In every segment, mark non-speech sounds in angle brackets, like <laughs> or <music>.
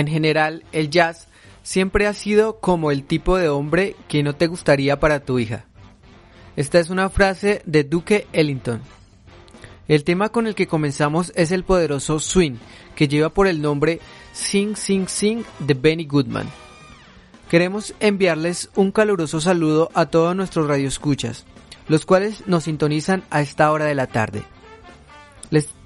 En general, el jazz siempre ha sido como el tipo de hombre que no te gustaría para tu hija. Esta es una frase de Duke Ellington. El tema con el que comenzamos es el poderoso swing, que lleva por el nombre Sing Sing Sing de Benny Goodman. Queremos enviarles un caluroso saludo a todos nuestros radioescuchas, los cuales nos sintonizan a esta hora de la tarde.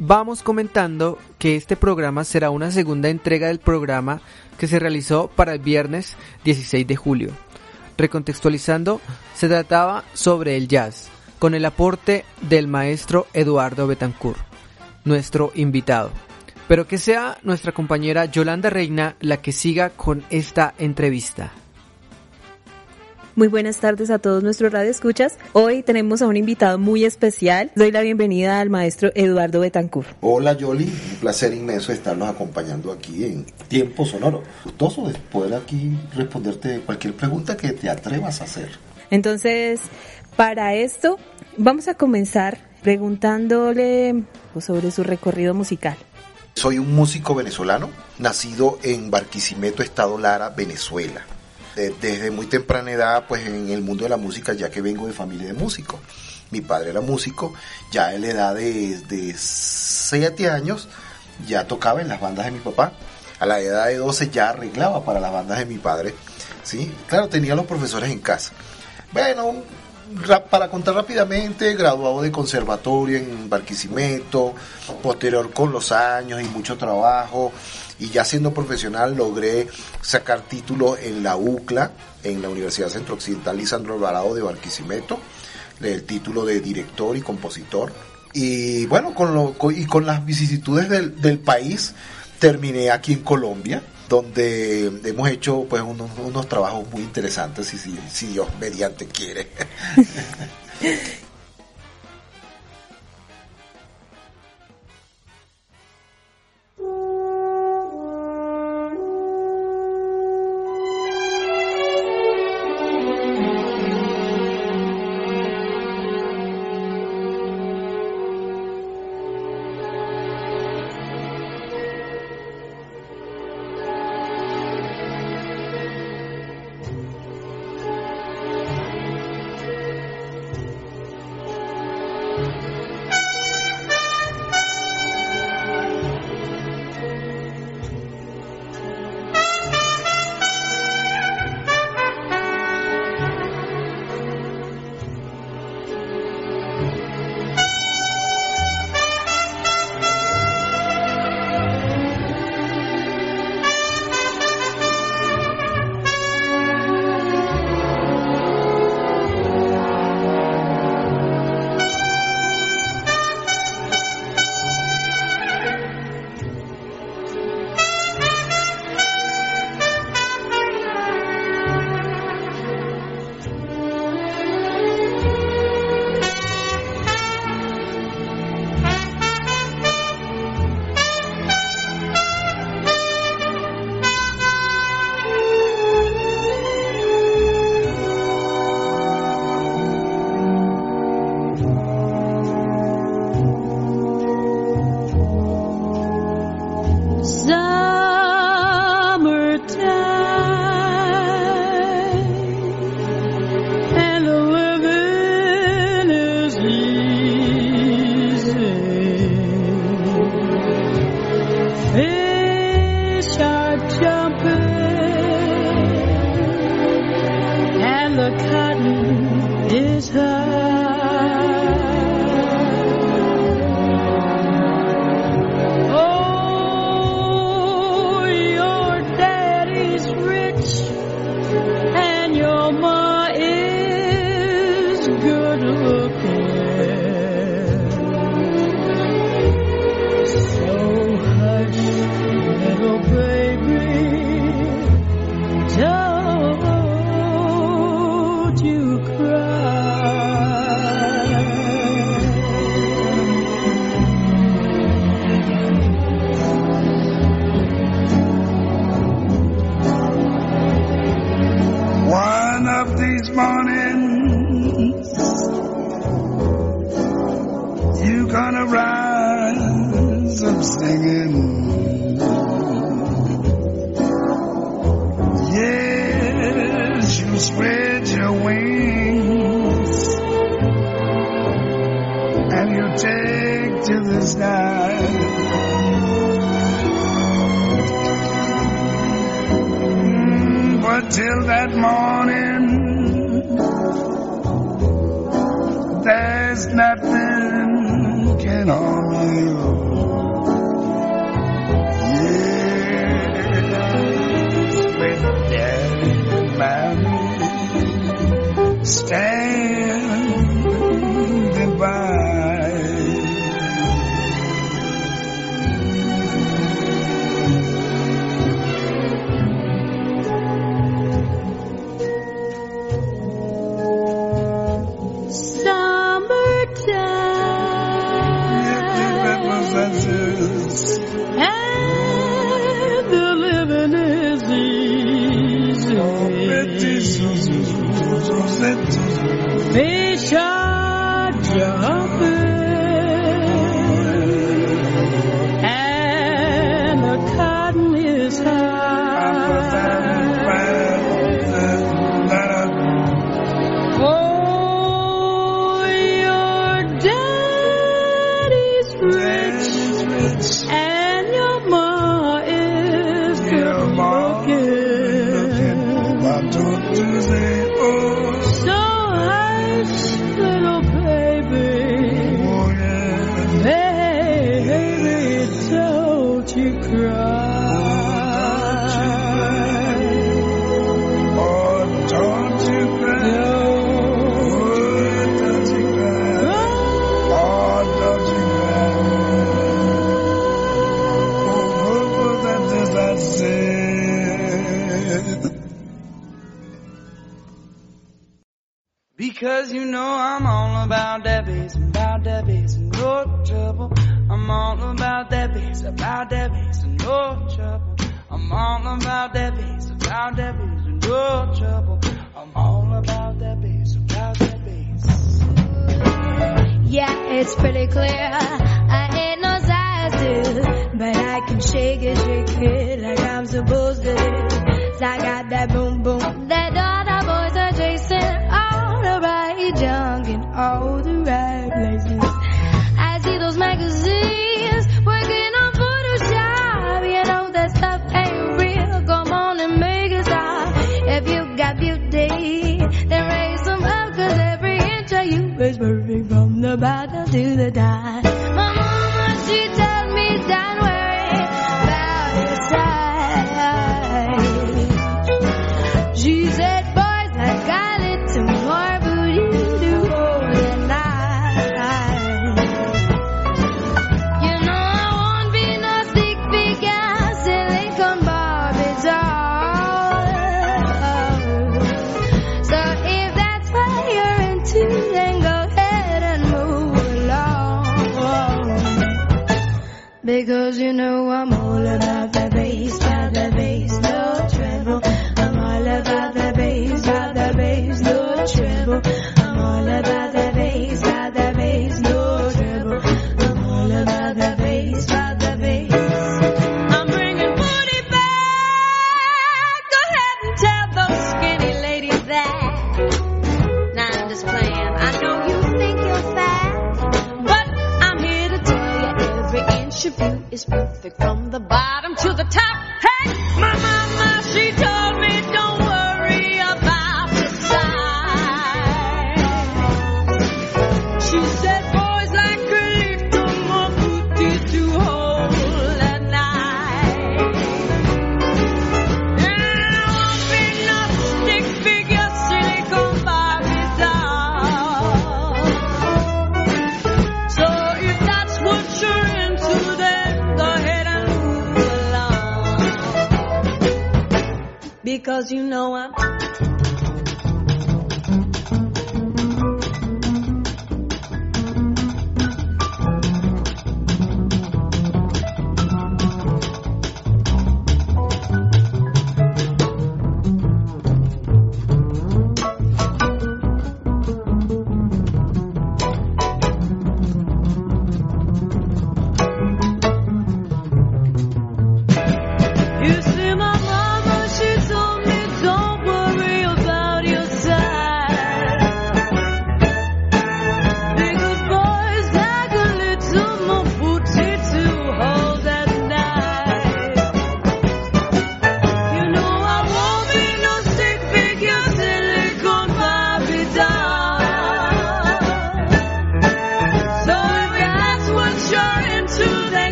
Vamos comentando que este programa será una segunda entrega del programa que se realizó para el viernes 16 de julio. Recontextualizando, se trataba sobre el jazz, con el aporte del maestro Eduardo Betancourt, nuestro invitado. Pero que sea nuestra compañera Yolanda Reina la que siga con esta entrevista. Muy buenas tardes a todos nuestros radioescuchas. Hoy tenemos a un invitado muy especial. Doy la bienvenida al maestro Eduardo Betancourt. Hola Yoli, un placer inmenso estarnos acompañando aquí en Tiempo Sonoro. Gustoso de poder aquí responderte cualquier pregunta que te atrevas a hacer. Entonces, para esto, vamos a comenzar preguntándole sobre su recorrido musical. Soy un músico venezolano, nacido en Barquisimeto, Estado Lara, Venezuela desde muy temprana edad, pues en el mundo de la música, ya que vengo de familia de músicos. Mi padre era músico, ya a la edad de, de 7 años ya tocaba en las bandas de mi papá. A la edad de 12 ya arreglaba para las bandas de mi padre. ¿sí? Claro, tenía los profesores en casa. Bueno, para contar rápidamente, graduado de conservatorio en Barquisimeto, posterior con los años y mucho trabajo, y ya siendo profesional logré sacar título en la UCLA, en la Universidad Centro Occidental Lisandro Alvarado de Barquisimeto, el título de director y compositor. Y bueno, con, lo, y con las vicisitudes del, del país, terminé aquí en Colombia, donde hemos hecho pues unos, trabajos muy interesantes, y si Dios mediante quiere. <laughs>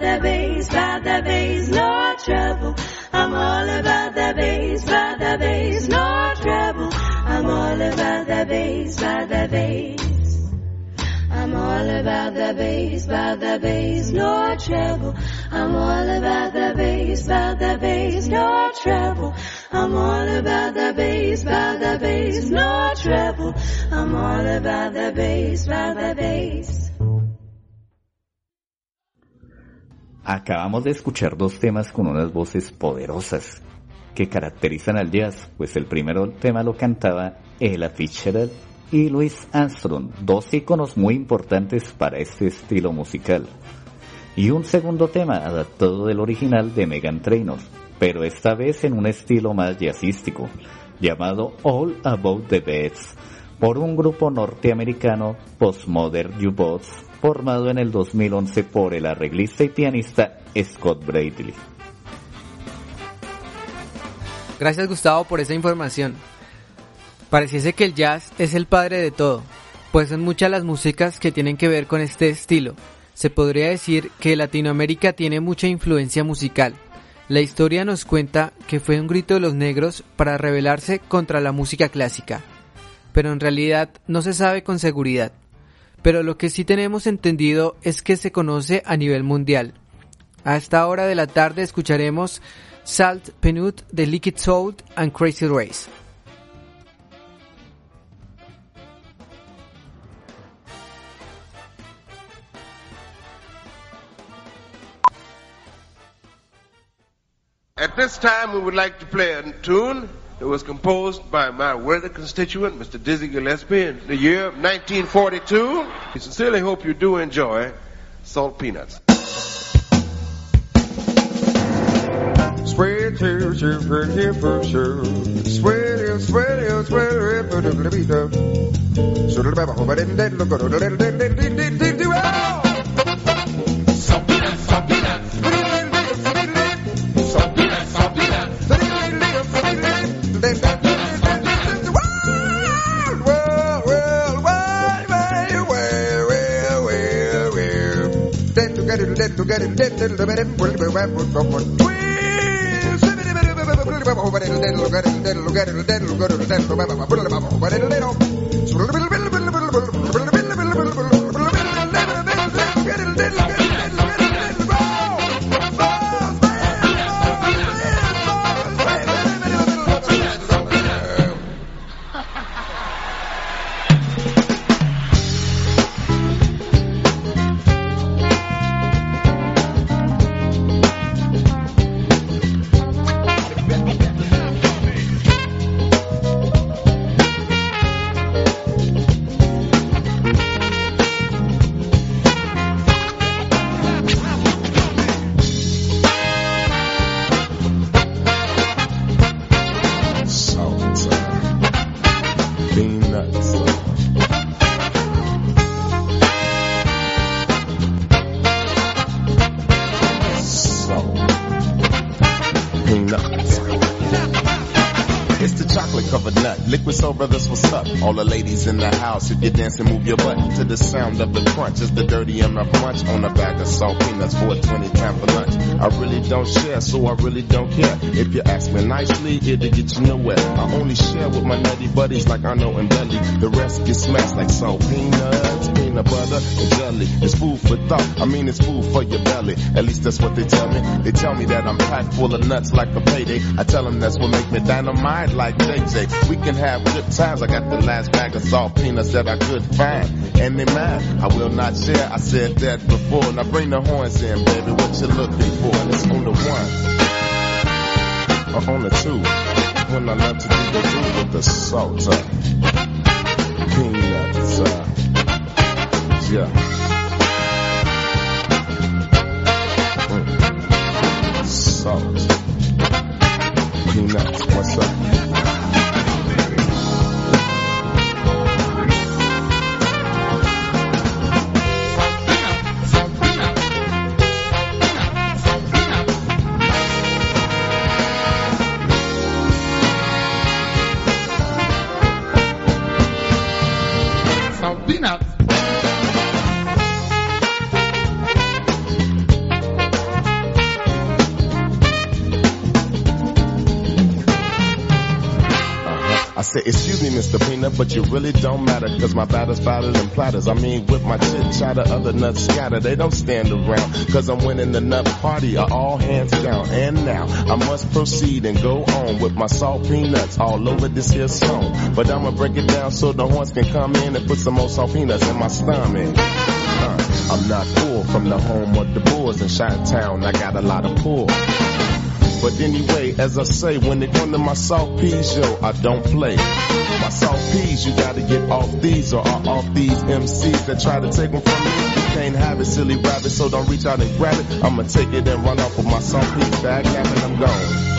that bass, about that bass, no trouble. I'm all about that bass, about that bass, no trouble. I'm all about that bass, about that bass. I'm all about that bass, about that bass, no trouble. I'm all about that bass, about that bass, no trouble. I'm all about that bass, about that bass, no trouble. I'm all about that bass, about that bass. Acabamos de escuchar dos temas con unas voces poderosas que caracterizan al jazz, pues el primero tema lo cantaba Ella Fitzgerald y Louis Armstrong, dos íconos muy importantes para este estilo musical. Y un segundo tema adaptado del original de Megan Trainor, pero esta vez en un estilo más jazzístico, llamado All About the Beds, por un grupo norteamericano Postmodern U-Boats formado en el 2011 por el arreglista y pianista Scott Bradley. Gracias Gustavo por esa información. Pareciese que el jazz es el padre de todo, pues son muchas las músicas que tienen que ver con este estilo. Se podría decir que Latinoamérica tiene mucha influencia musical. La historia nos cuenta que fue un grito de los negros para rebelarse contra la música clásica, pero en realidad no se sabe con seguridad pero lo que sí tenemos entendido es que se conoce a nivel mundial. A esta hora de la tarde escucharemos Salt Penut de Liquid Soul and Crazy Race. At this time, we would like to play a tune that was composed by my worthy constituent, Mr. Dizzy Gillespie, in the year of 1942. We sincerely hope you do enjoy Salt Peanuts. Salt, in the house, if you're dancing, move your butt to the sound of the crunch. It's the dirty enough munch on a bag of salt peanuts for a 20 time for lunch. I really don't share, so I really don't care. If you ask me nicely, it'll get you nowhere. I only share with my nutty buddies like I know and Belly. The rest get smashed like salt peanuts, peanut butter, and jelly. It's food for thought. I mean, it's food for your belly. At least that's what they tell me. They tell me that I'm packed full of nuts like a payday. I tell them that's what make me dynamite like JJ. We can have good times. I got the last bag of salt peanuts that I could find. And they mine. I will not share. I said that before. Now bring the horns in, baby. What you looking for? It's on the one. Or on the two. When I love to do the do with the salt. Uh, peanuts. Uh, yeah. Mm. Salt. But you really don't matter, cause my batter's fatter than platters. I mean, with my chit chatter, other nuts scatter. They don't stand around, cause I'm winning the nut party, are all hands down. And now, I must proceed and go on with my salt peanuts all over this here song. But I'ma break it down so the horns can come in and put some more salt peanuts in my stomach. Uh, I'm not poor from the home of the boys in Chi-Town. I got a lot of pull. But anyway, as I say, when it come to my salt peas, yo, I don't play. My salt peas, you gotta get off these or off these MCs that try to take them from me. You can't have it, silly rabbit, so don't reach out and grab it. I'ma take it and run off with my salt peas bag cap and I'm gone.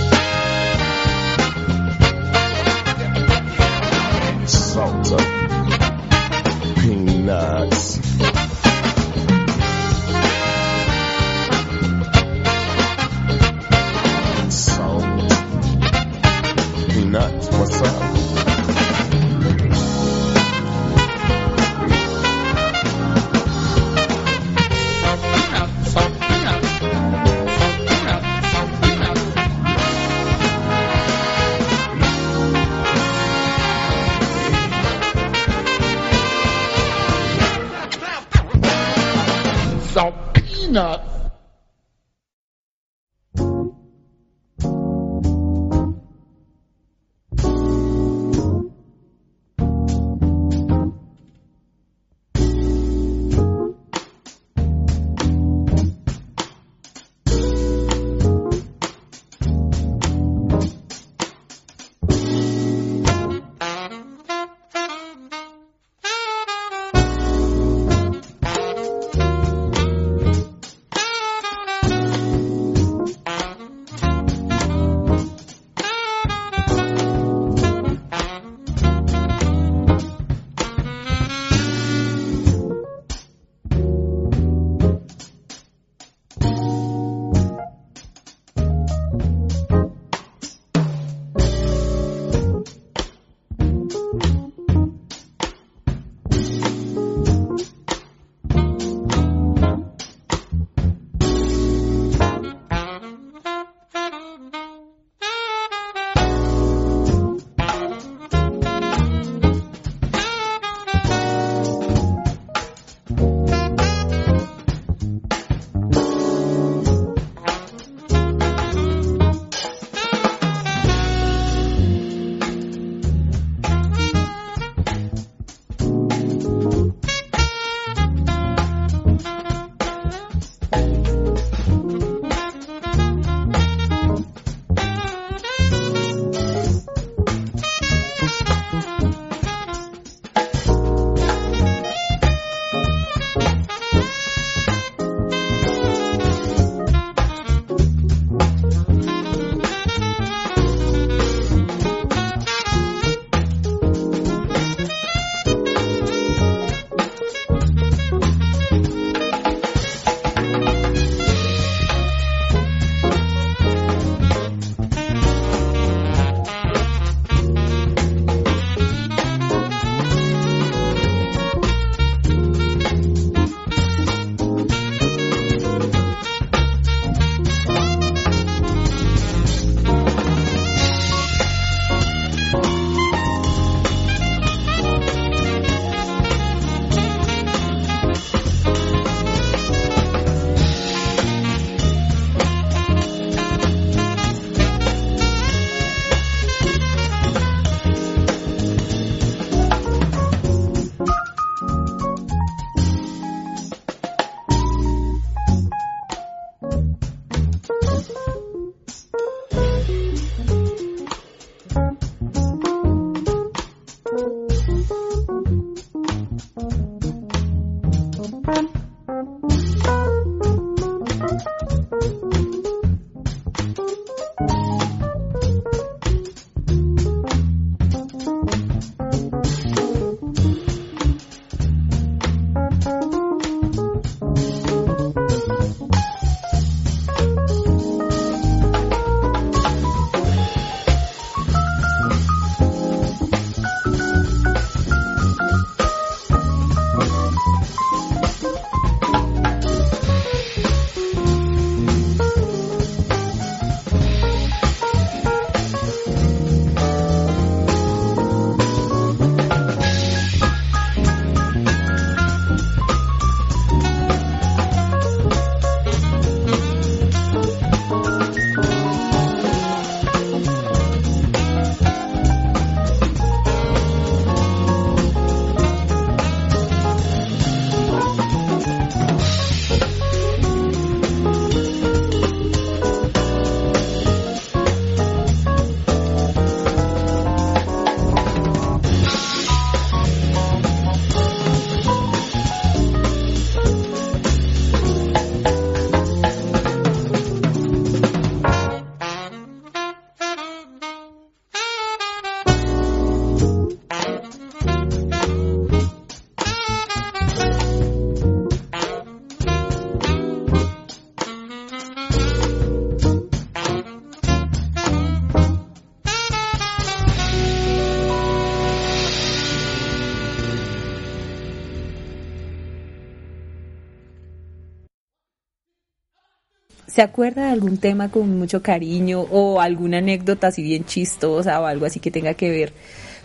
¿Se acuerda de algún tema con mucho cariño o alguna anécdota así bien chistosa o algo así que tenga que ver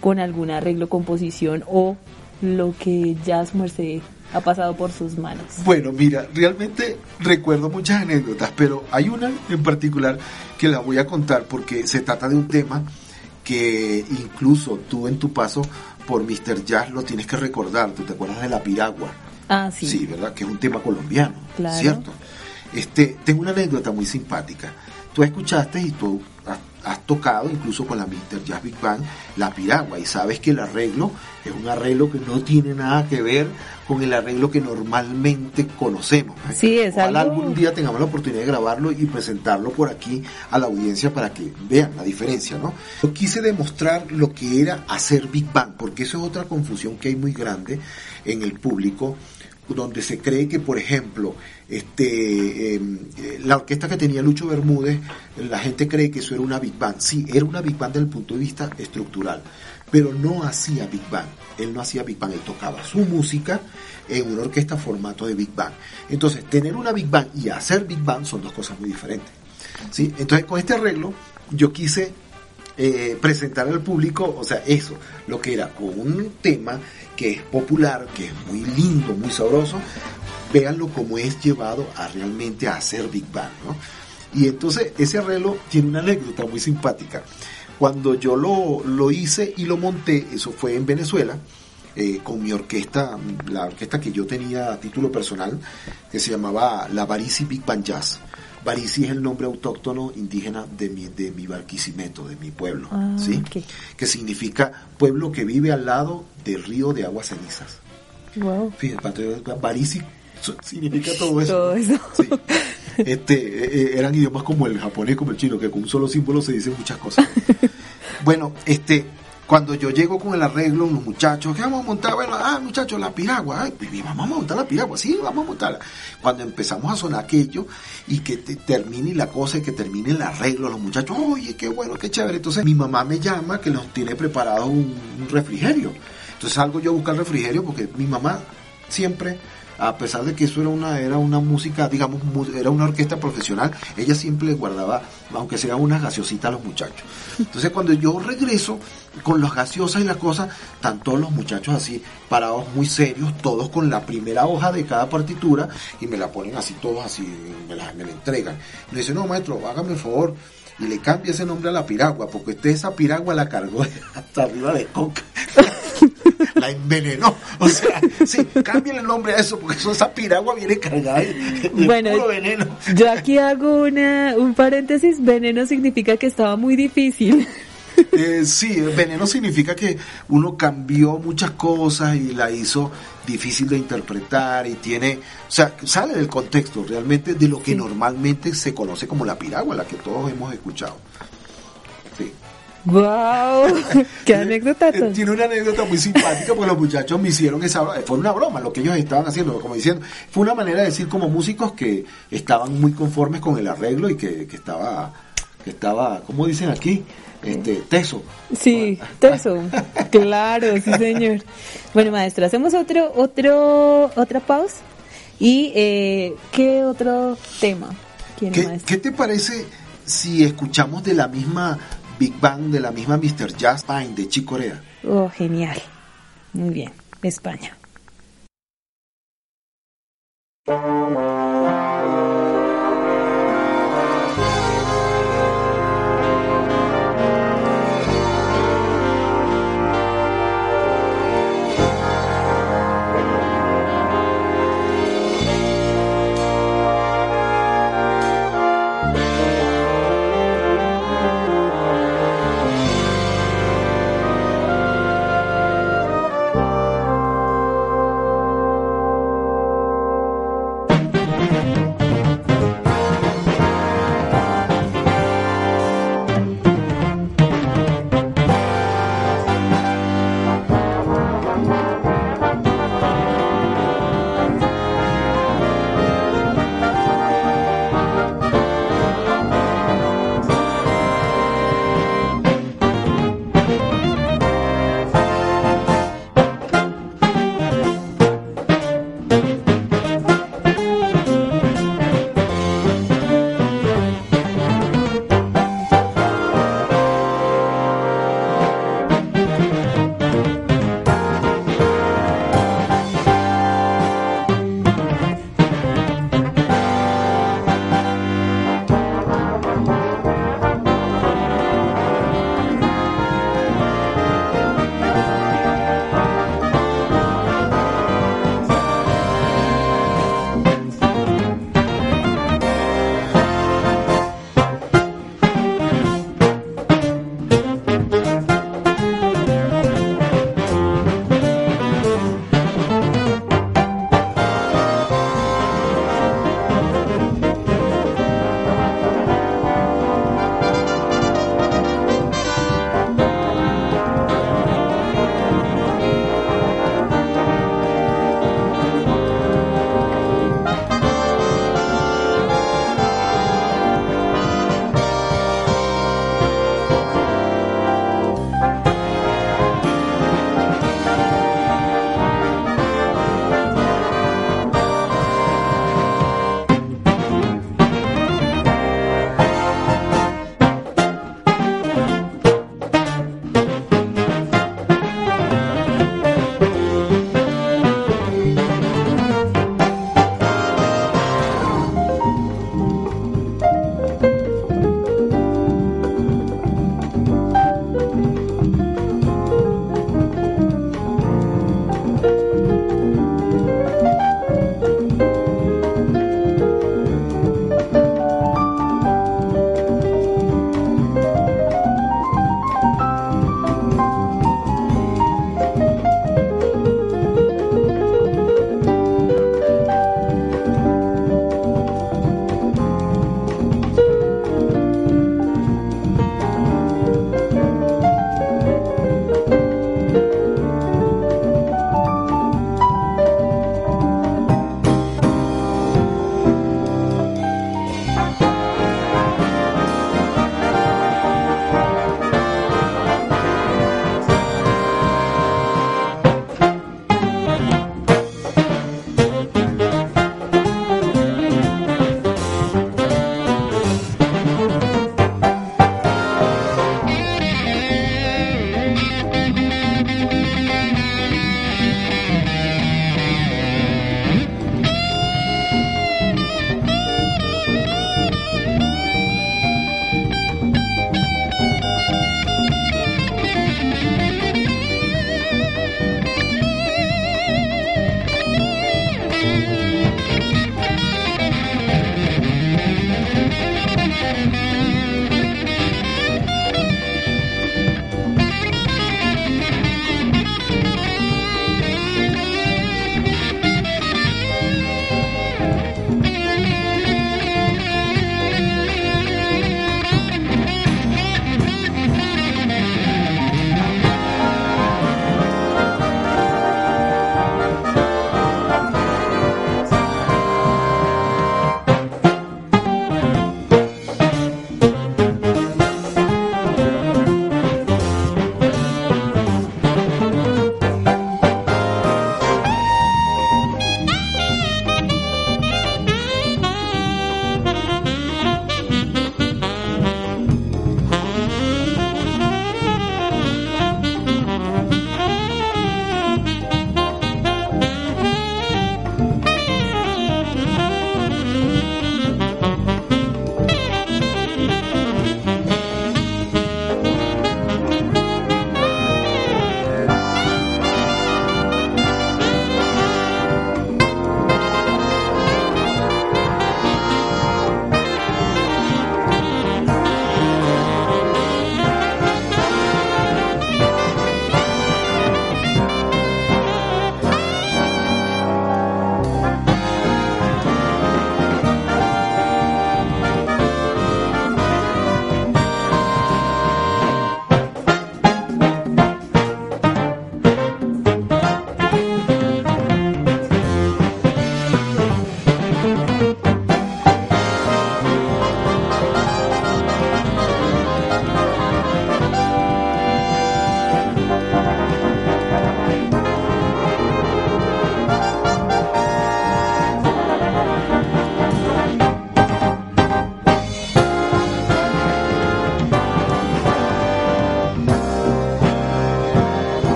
con algún arreglo, composición o lo que Jazz Merced ha pasado por sus manos? Bueno, mira, realmente recuerdo muchas anécdotas, pero hay una en particular que la voy a contar porque se trata de un tema que incluso tú en tu paso por Mr. Jazz lo tienes que recordar. ¿Tú te acuerdas de la piragua? Ah, sí. Sí, ¿verdad? Que es un tema colombiano, Claro. ¿cierto? Este, tengo una anécdota muy simpática. Tú escuchaste y tú has, has tocado, incluso con la Mr. Jazz Big Band, la piragua y sabes que el arreglo es un arreglo que no tiene nada que ver con el arreglo que normalmente conocemos. ¿eh? Sí, es Ojalá algo- algún día tengamos la oportunidad de grabarlo y presentarlo por aquí a la audiencia para que vean la diferencia, ¿no? Yo quise demostrar lo que era hacer Big Bang, porque eso es otra confusión que hay muy grande en el público, donde se cree que, por ejemplo, este, eh, eh, la orquesta que tenía Lucho Bermúdez, la gente cree que eso era una Big Bang. Sí, era una Big Bang desde el punto de vista estructural, pero no hacía Big Bang. Él no hacía Big Bang, él tocaba su música en una orquesta formato de Big Bang. Entonces, tener una Big Bang y hacer Big Bang son dos cosas muy diferentes. ¿sí? Entonces, con este arreglo, yo quise eh, presentar al público, o sea, eso, lo que era con un tema que es popular, que es muy lindo, muy sabroso, véanlo como es llevado a realmente a hacer Big Bang, ¿no? Y entonces ese arreglo tiene una anécdota muy simpática. Cuando yo lo, lo hice y lo monté, eso fue en Venezuela, eh, con mi orquesta, la orquesta que yo tenía a título personal, que se llamaba la Barisi Big Band Jazz. Barisi es el nombre autóctono indígena de mi, de mi Barquisimeto, de mi pueblo, Ah, ¿sí? que significa pueblo que vive al lado del río de aguas cenizas. Wow. Fíjate, Barisi su- significa todo eso. Todo eso. Sí. Este, eh, eh, eran idiomas como el japonés, como el chino, que con un solo símbolo se dicen muchas cosas. <laughs> bueno, este, cuando yo llego con el arreglo, los muchachos, ¿qué vamos a montar? Bueno, ah, muchachos, la piragua, ay, pues, vamos a montar la piragua, sí, vamos a montarla. Cuando empezamos a sonar aquello y que te- termine la cosa y que termine el arreglo, los muchachos, oye, qué bueno, qué chévere. Entonces mi mamá me llama que nos tiene preparado un, un refrigerio. Entonces salgo yo a buscar refrigerio porque mi mamá siempre a pesar de que eso era una era una música digamos era una orquesta profesional ella siempre guardaba aunque sea unas gaseositas a los muchachos. Entonces cuando yo regreso con las gaseosas y las cosas están todos los muchachos así parados muy serios todos con la primera hoja de cada partitura y me la ponen así todos así me la, me la entregan. Me dice no maestro hágame el favor y le cambia ese nombre a la piragua porque usted esa piragua la cargó <laughs> hasta arriba de coca la envenenó. O sea, sí, cámbiale el nombre a eso, porque eso, esa piragua viene cargada de, Bueno, puro veneno. Yo aquí hago una, un paréntesis. Veneno significa que estaba muy difícil. Eh, sí, veneno significa que uno cambió muchas cosas y la hizo difícil de interpretar y tiene, o sea, sale del contexto realmente de lo que normalmente se conoce como la piragua, la que todos hemos escuchado. ¡Wow! <laughs> ¡Qué anécdota! Tiene una anécdota muy simpática porque los muchachos me hicieron esa broma. Fue una broma lo que ellos estaban haciendo, como diciendo. Fue una manera de decir como músicos que estaban muy conformes con el arreglo y que, que estaba, que estaba, ¿cómo dicen aquí? Este, teso. Sí, teso. Claro, sí, señor. Bueno, maestro, hacemos otro, otro, otra pausa. ¿Y eh, qué otro tema ¿Qué, qué te parece si escuchamos de la misma Big Bang, de la misma Mr. Jazz Band de Chick Corea? Oh, genial. Muy bien. España.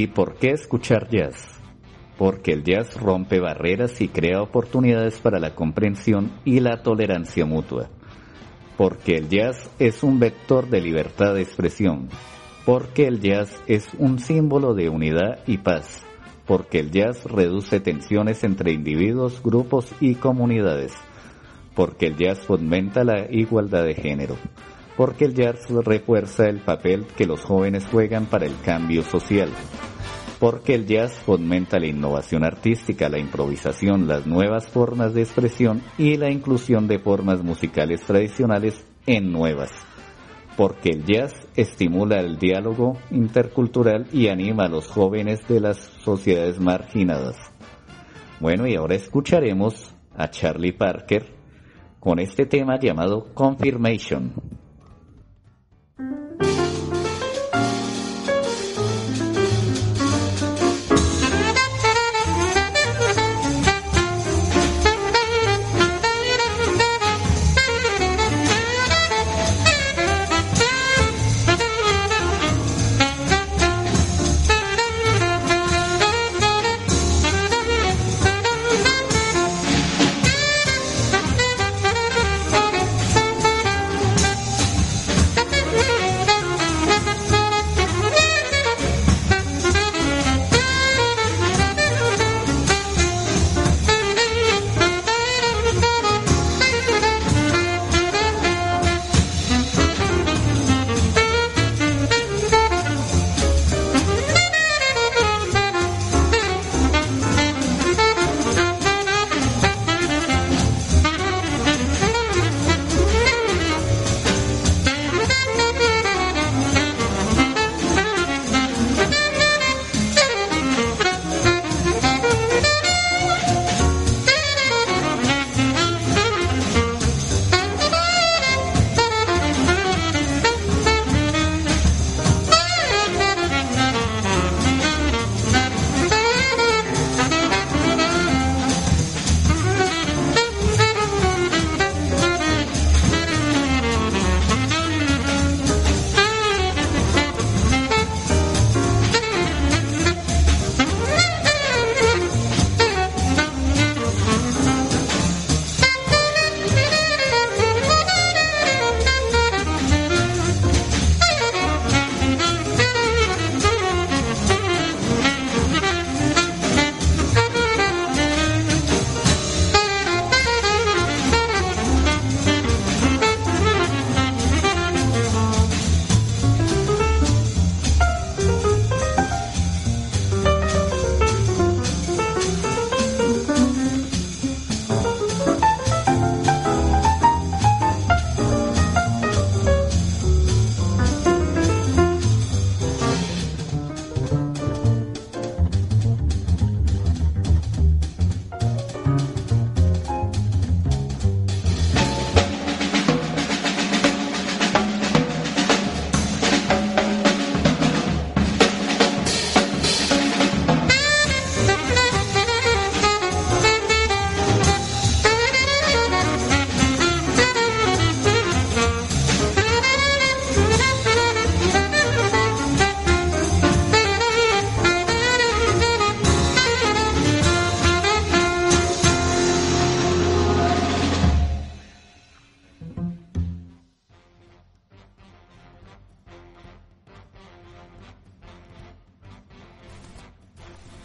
¿Y por qué escuchar jazz? Porque el jazz rompe barreras y crea oportunidades para la comprensión y la tolerancia mutua. Porque el jazz es un vector de libertad de expresión. Porque el jazz es un símbolo de unidad y paz. Porque el jazz reduce tensiones entre individuos, grupos y comunidades. Porque el jazz fomenta la igualdad de género porque el jazz refuerza el papel que los jóvenes juegan para el cambio social, porque el jazz fomenta la innovación artística, la improvisación, las nuevas formas de expresión y la inclusión de formas musicales tradicionales en nuevas, porque el jazz estimula el diálogo intercultural y anima a los jóvenes de las sociedades marginadas. Bueno, y ahora escucharemos a Charlie Parker con este tema llamado Confirmation. thank you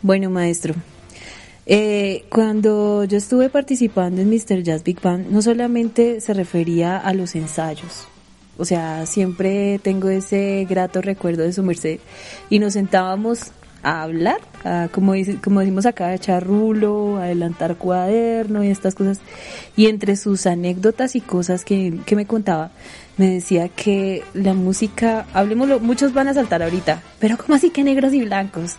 Bueno, maestro, eh, cuando yo estuve participando en Mr. Jazz Big Band, no solamente se refería a los ensayos, o sea, siempre tengo ese grato recuerdo de su merced, y nos sentábamos a hablar, a, como, como decimos acá, a echar rulo, adelantar cuaderno y estas cosas. Y entre sus anécdotas y cosas que, que me contaba, me decía que la música, hablemoslo, muchos van a saltar ahorita, pero ¿cómo así que negros y blancos?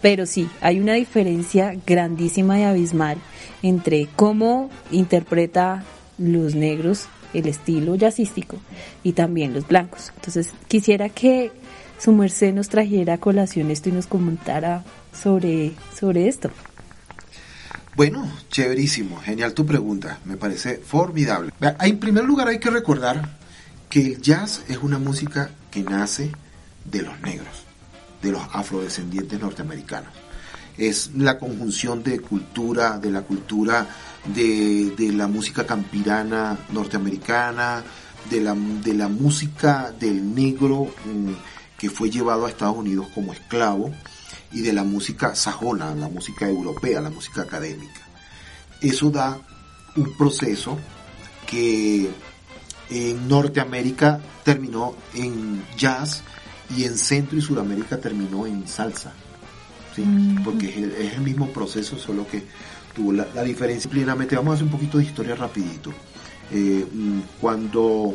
Pero sí, hay una diferencia grandísima y abismal entre cómo interpreta los negros el estilo jazzístico y también los blancos. Entonces, quisiera que su merced nos trajera a colación esto y nos comentara sobre, sobre esto. Bueno, chéverísimo, genial tu pregunta, me parece formidable. En primer lugar hay que recordar que el jazz es una música que nace de los negros de los afrodescendientes norteamericanos. Es la conjunción de cultura, de la cultura de, de la música campirana norteamericana, de la, de la música del negro mm, que fue llevado a Estados Unidos como esclavo y de la música sajona, la música europea, la música académica. Eso da un proceso que en Norteamérica terminó en jazz y en Centro y Suramérica terminó en salsa. ¿sí? Porque es el, es el mismo proceso, solo que tuvo la, la diferencia. Plenamente, vamos a hacer un poquito de historia rapidito. Eh, mm, cuando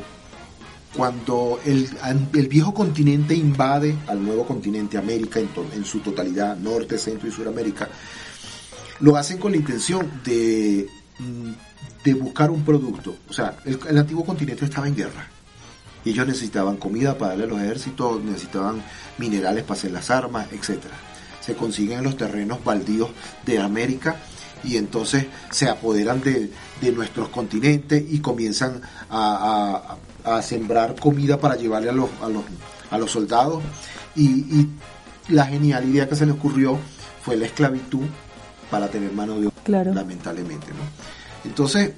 cuando el, el, viejo continente invade al nuevo continente América en, to, en, su totalidad, norte, centro y suramérica, lo hacen con la intención de, mm, de buscar un producto. O sea, el, el, antiguo continente estaba en guerra. Y ellos necesitaban comida para darle a los ejércitos, necesitaban minerales para hacer las armas, etc. Se consiguen en los terrenos baldíos de América y entonces se apoderan de, de nuestros continentes y comienzan a, a, a, sembrar comida para llevarle a los, a los, a los soldados. Y, y, la genial idea que se le ocurrió fue la esclavitud para tener mano de obra, claro. lamentablemente. ¿no? Entonces,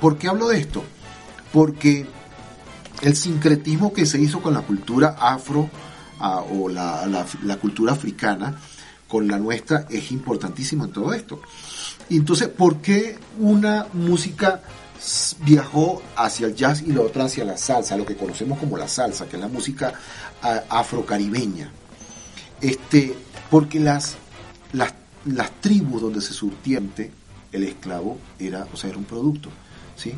¿por qué hablo de esto? Porque el sincretismo que se hizo con la cultura afro uh, o la, cultura africana con la nuestra es importantísimo en todo esto. Y entonces, ¿por qué una música viajó hacia el jazz y la otra hacia la salsa, lo que conocemos como la salsa, que es la música afrocaribeña? Este, porque las tribus donde se surtiente el esclavo era, o sea, era un producto, ¿sí?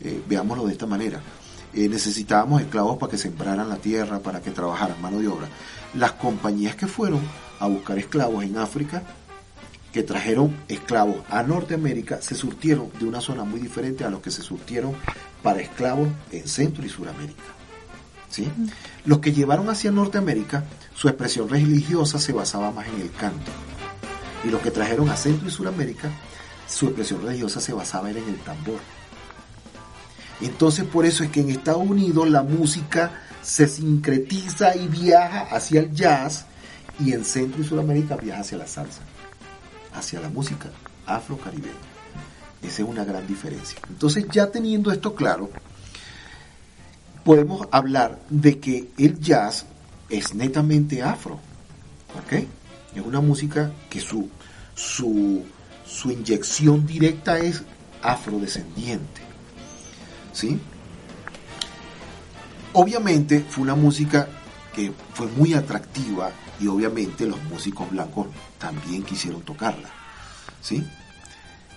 Eh, veámoslo de esta manera. Eh, necesitábamos esclavos para que sembraran la tierra, para que trabajaran mano de obra. Las compañías que fueron a buscar esclavos en África que trajeron esclavos a Norteamérica se surtieron de una zona muy diferente a los que se surtieron para esclavos en Centro y Suramérica. ¿Sí? Los que llevaron hacia Norteamérica, su expresión religiosa se basaba más en el canto. Y los que trajeron a Centro y Suramérica, su expresión religiosa se basaba en el tambor. Entonces por eso es que en Estados Unidos la música se sincretiza y viaja hacia el jazz y en Centro y Sudamérica viaja hacia la salsa hacia la música afro-caribeña. Esa es una gran diferencia. Entonces, ya teniendo esto claro, podemos hablar de que el jazz es netamente afro. ¿Ok? Es una música que su, su, su inyección directa es afrodescendiente. ¿Sí? Obviamente fue una música que fue muy atractiva y obviamente los músicos blancos también quisieron tocarla, ¿sí?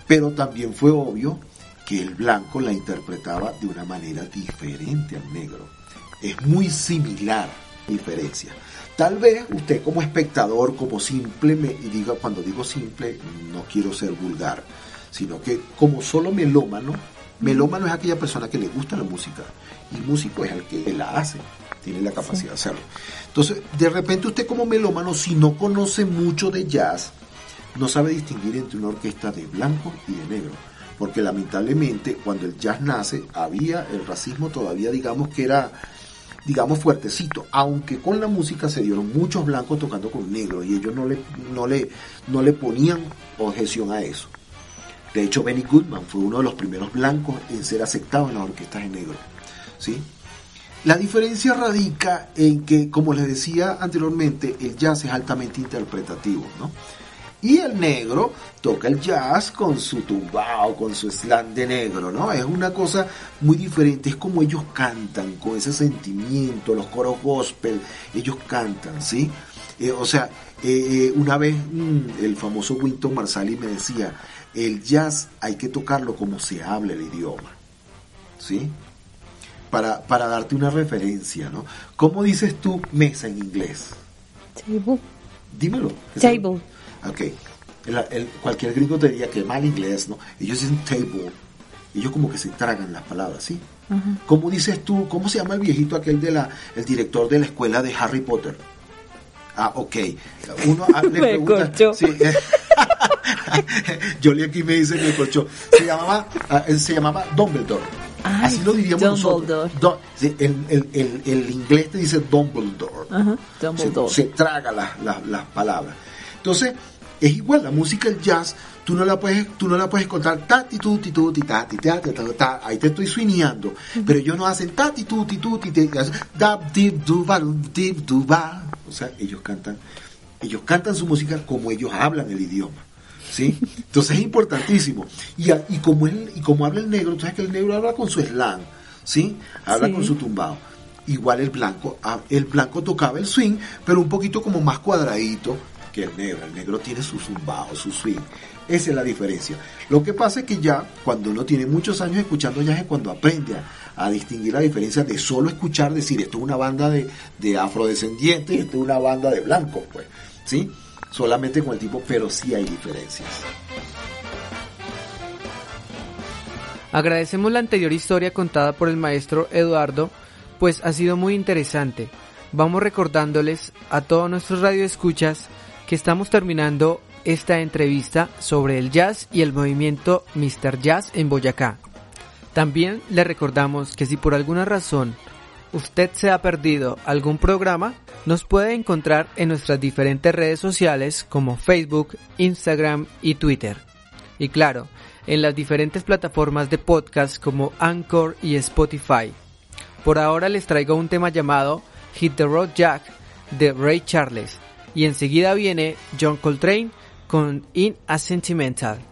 Pero también fue obvio que el blanco la interpretaba de una manera diferente al negro. Es muy similar diferencia. Tal vez usted como espectador, como simple, me, y diga, cuando digo simple, no quiero ser vulgar, sino que como solo melómano, melómano es aquella persona que le gusta la música y músico es el que la hace tiene la capacidad sí. de hacerlo. Entonces, de repente usted como melómano, si no conoce mucho de jazz, no sabe distinguir entre una orquesta de blanco y de negro. Porque lamentablemente cuando el jazz nace había el racismo todavía digamos que era digamos fuertecito, aunque con la música se dieron muchos blancos tocando con negros y ellos no le, no le, no le ponían objeción a eso. De hecho, Benny Goodman fue uno de los primeros blancos en ser aceptado en las orquestas de negro. ¿sí? La diferencia radica en que, como les decía anteriormente, el jazz es altamente interpretativo, ¿no? Y el negro toca el jazz con su tumbao, con su slam de negro, ¿no? Es una cosa muy diferente, es como ellos cantan, con ese sentimiento, los coros gospel, ellos cantan, ¿sí? Eh, o sea, eh, una vez mmm, el famoso Winton Marsalis me decía, el jazz hay que tocarlo como se habla el idioma, ¿sí? para, para darte una referencia, ¿no? ¿Cómo dices tú mesa en inglés? Table. Dímelo. Table. Ok. El, el, cualquier gringo te diría que mal inglés, ¿no? Ellos dicen table. Ellos como que se tragan las palabras, ¿sí? Uh -huh. ¿Cómo dices tú? ¿Cómo se llama el viejito aquel de la, el director de la escuela de Harry Potter? Ah, ok. Uno ah, le <laughs> pregunta. Sí, <laughs> Jolie aquí me dice que me corchó. Se llamaba, uh, se llamaba Dumbledore. Ay, Así lo diríamos Dumbledore. nosotros. Sí, el, el- el- el inglés te dice Dumbledore. Ajá, se, Dumbledore. se traga las, las- las palabras. Entonces, es igual, la música, el jazz, tú no la puedes, tú no la puedes contar tati tuti tuti tati tati ta, ta, ta, ahí te estoy suineando, pero ellos no hacen tati tuti tuti te hacen dab dib du ba dib du ba. O sea, ellos cantan, ellos cantan su música como ellos hablan el idioma. ¿Sí? Entonces es importantísimo. Y, y como él, y como habla el negro, tú sabes que el negro habla con su slang, ¿sí? Habla Sí. con su tumbado. Igual el blanco, ah, el blanco tocaba el swing, pero un poquito como más cuadradito que el negro. El negro tiene su zumbado, su swing. Esa es la diferencia. Lo que pasa es que ya, cuando uno tiene muchos años escuchando jazz, es cuando aprende a, a distinguir la diferencia de solo escuchar, decir, esto es una banda de, de afrodescendientes y esto es una banda de blancos, pues, ¿sí? Solamente con el tipo, pero sí hay diferencias. Agradecemos la anterior historia contada por el maestro Eduardo, pues ha sido muy interesante. Vamos recordándoles a todos nuestros radioescuchas que estamos terminando esta entrevista sobre el jazz y el movimiento Mr. Jazz en Boyacá. También le recordamos que si por alguna razón usted se ha perdido algún programa, nos puede encontrar en nuestras diferentes redes sociales como Facebook, Instagram y Twitter. Y claro, en las diferentes plataformas de podcast como Anchor y Spotify. Por ahora les traigo un tema llamado Hit the Road Jack de Ray Charles y enseguida viene John Coltrane con In a Sentimental.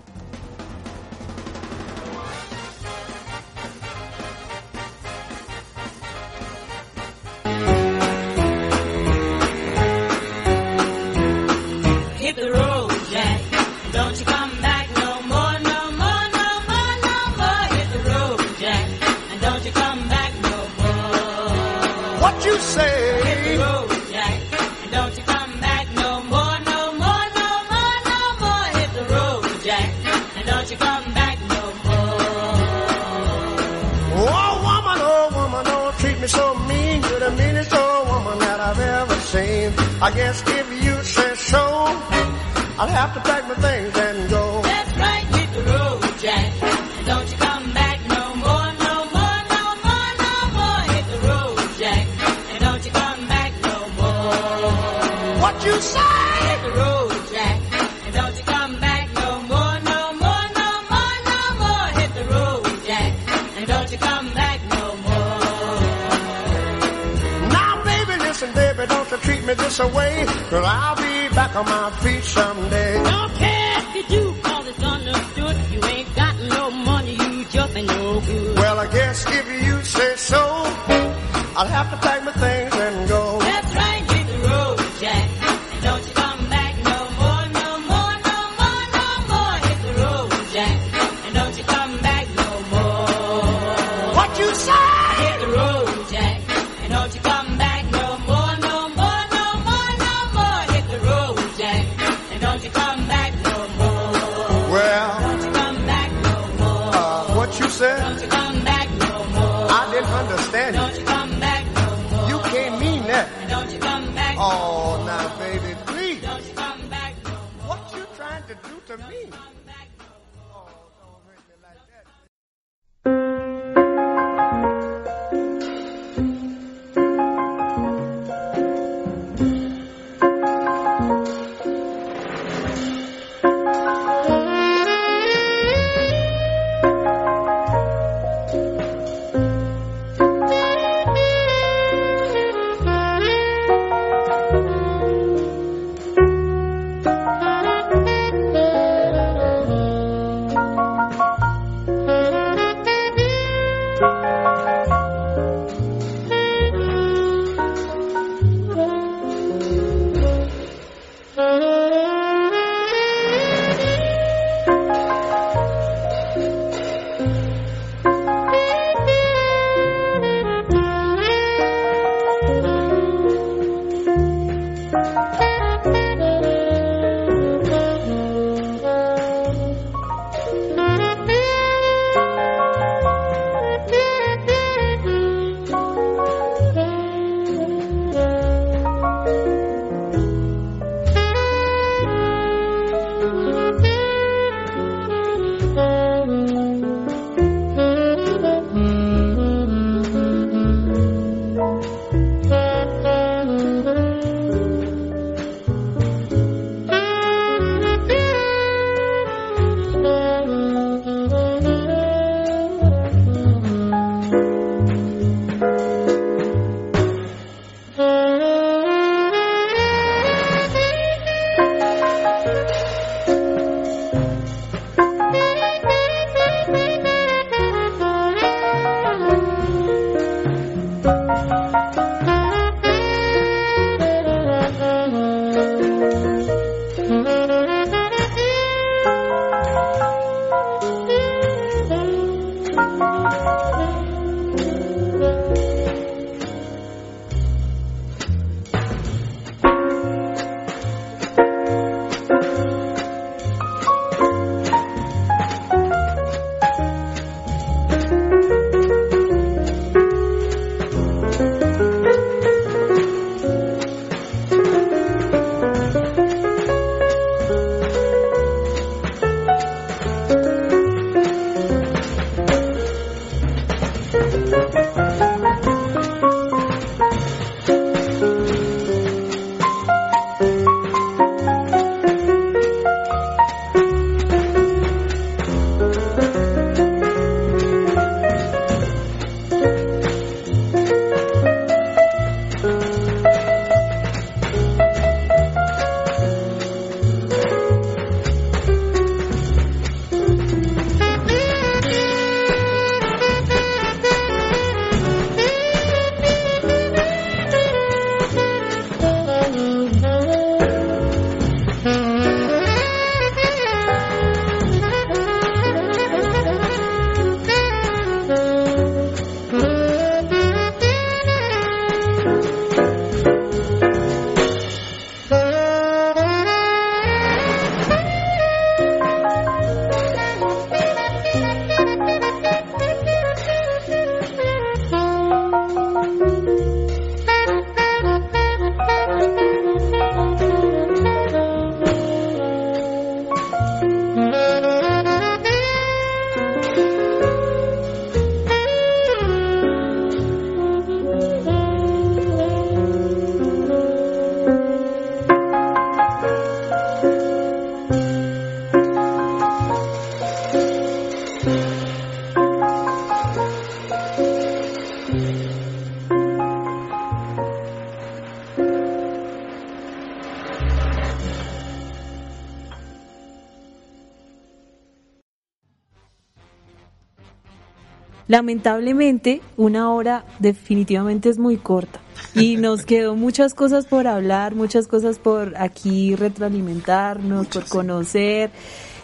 Lamentablemente, una hora definitivamente es muy corta y nos quedó muchas cosas por hablar, muchas cosas por aquí retroalimentarnos, por conocer.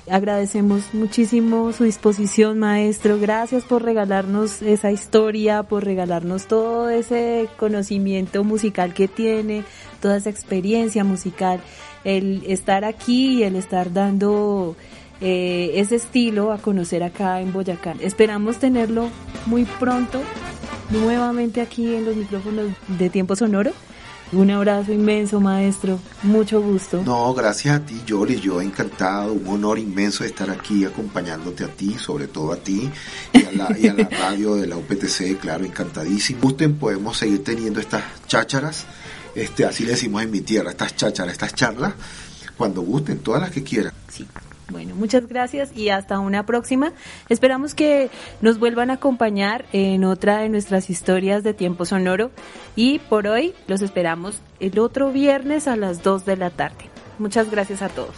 Agradecemos muchísimo su disposición, maestro. Gracias por regalarnos esa historia, por regalarnos todo ese conocimiento musical que tiene, toda esa experiencia musical. El estar aquí y el estar dando eh, ese estilo a conocer acá en Boyacá. Esperamos tenerlo muy pronto nuevamente aquí en los micrófonos de Tiempo Sonoro. Un abrazo inmenso, maestro. Mucho gusto. No, gracias a ti, Yoli. Yo encantado. Un honor inmenso de estar aquí acompañándote a ti, sobre todo a ti y a la, y a la <laughs> radio de la UPTC. Claro, encantadísimo. Gusten, podemos seguir teniendo estas chácharas. Este, así le decimos en mi tierra, estas chácharas, estas charlas, cuando gusten, todas las que quieran. Sí. Bueno, muchas gracias y hasta una próxima. Esperamos que nos vuelvan a acompañar en otra de nuestras historias de tiempo sonoro y por hoy los esperamos el otro viernes a las 2 de la tarde. Muchas gracias a todos.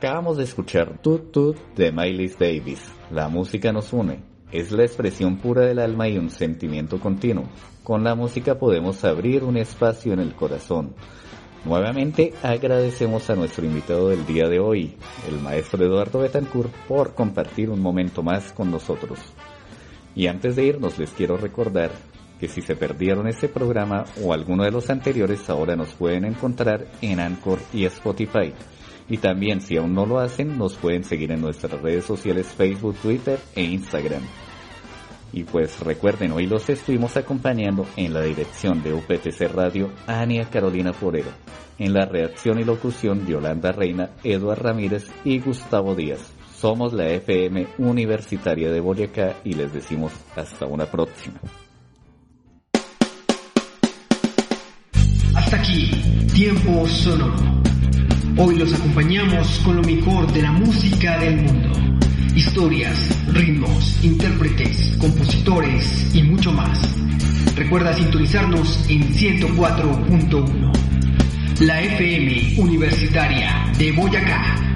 Acabamos de escuchar Tut Tut de Miles Davis. La música nos une. Es la expresión pura del alma y un sentimiento continuo. Con la música podemos abrir un espacio en el corazón. Nuevamente agradecemos a nuestro invitado del día de hoy, el maestro Eduardo Betancourt, por compartir un momento más con nosotros. Y antes de irnos les quiero recordar que si se perdieron este programa o alguno de los anteriores ahora nos pueden encontrar en Anchor y Spotify. Y también si aún no lo hacen nos pueden seguir en nuestras redes sociales Facebook, Twitter e Instagram. Y pues recuerden, hoy los estuvimos acompañando en la dirección de UPTC Radio Ania Carolina Forero, en la redacción y locución Yolanda Reina, Eduard Ramírez y Gustavo Díaz. Somos la FM Universitaria de Boyacá y les decimos hasta una próxima. Hasta aquí, tiempo sonoro. Hoy los acompañamos con lo mejor de la música del mundo. Historias, ritmos, intérpretes, compositores y mucho más. Recuerda sintonizarnos en 104.1. La FM Universitaria de Boyacá.